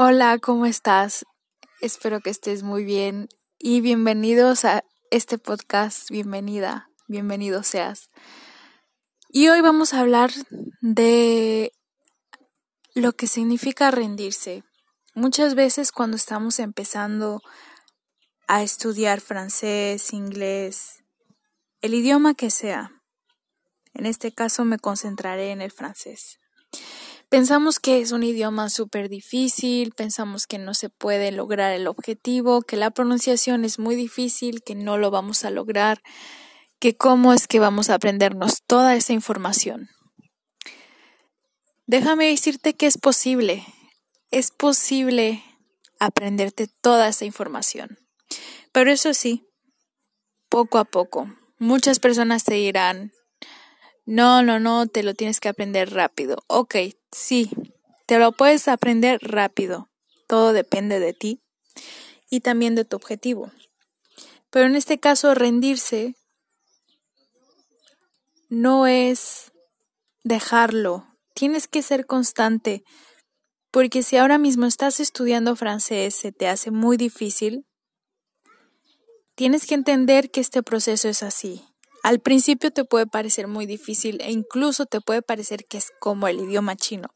Hola, ¿cómo estás? Espero que estés muy bien y bienvenidos a este podcast. Bienvenida, bienvenido seas. Y hoy vamos a hablar de lo que significa rendirse. Muchas veces cuando estamos empezando a estudiar francés, inglés, el idioma que sea, en este caso me concentraré en el francés. Pensamos que es un idioma súper difícil, pensamos que no se puede lograr el objetivo, que la pronunciación es muy difícil, que no lo vamos a lograr, que cómo es que vamos a aprendernos toda esa información. Déjame decirte que es posible, es posible aprenderte toda esa información. Pero eso sí, poco a poco. Muchas personas te dirán, no, no, no, te lo tienes que aprender rápido. Ok, sí, te lo puedes aprender rápido. Todo depende de ti y también de tu objetivo. Pero en este caso, rendirse no es dejarlo. Tienes que ser constante. Porque si ahora mismo estás estudiando francés, se te hace muy difícil, tienes que entender que este proceso es así. Al principio te puede parecer muy difícil e incluso te puede parecer que es como el idioma chino,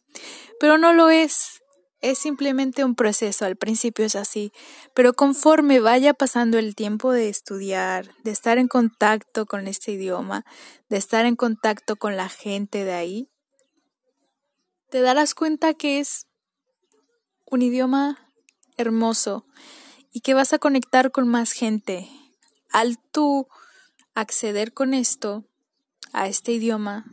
pero no lo es. Es simplemente un proceso, al principio es así, pero conforme vaya pasando el tiempo de estudiar, de estar en contacto con este idioma, de estar en contacto con la gente de ahí, te darás cuenta que es un idioma hermoso y que vas a conectar con más gente. Al tú acceder con esto a este idioma,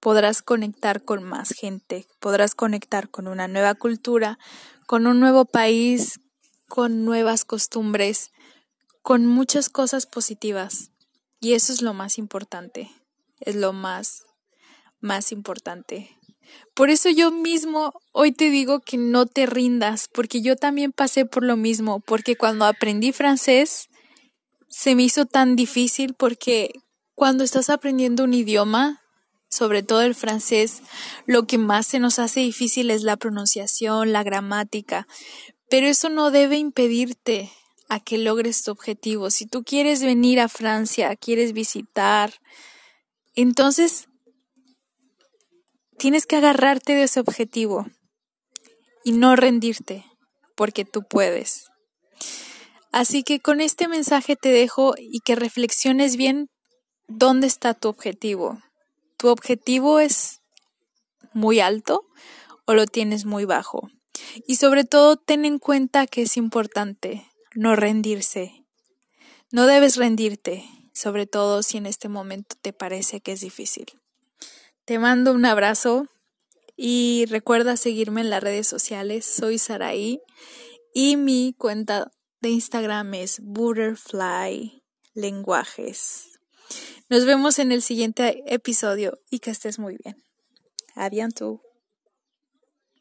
podrás conectar con más gente, podrás conectar con una nueva cultura, con un nuevo país, con nuevas costumbres, con muchas cosas positivas. Y eso es lo más importante, es lo más, más importante. Por eso yo mismo hoy te digo que no te rindas, porque yo también pasé por lo mismo, porque cuando aprendí francés, se me hizo tan difícil porque cuando estás aprendiendo un idioma, sobre todo el francés, lo que más se nos hace difícil es la pronunciación, la gramática, pero eso no debe impedirte a que logres tu objetivo. Si tú quieres venir a Francia, quieres visitar, entonces tienes que agarrarte de ese objetivo y no rendirte, porque tú puedes. Así que con este mensaje te dejo y que reflexiones bien dónde está tu objetivo. ¿Tu objetivo es muy alto o lo tienes muy bajo? Y sobre todo ten en cuenta que es importante no rendirse. No debes rendirte, sobre todo si en este momento te parece que es difícil. Te mando un abrazo y recuerda seguirme en las redes sociales. Soy Saraí y mi cuenta de Instagram es Butterfly Lenguajes. Nos vemos en el siguiente episodio y que estés muy bien. Adiós.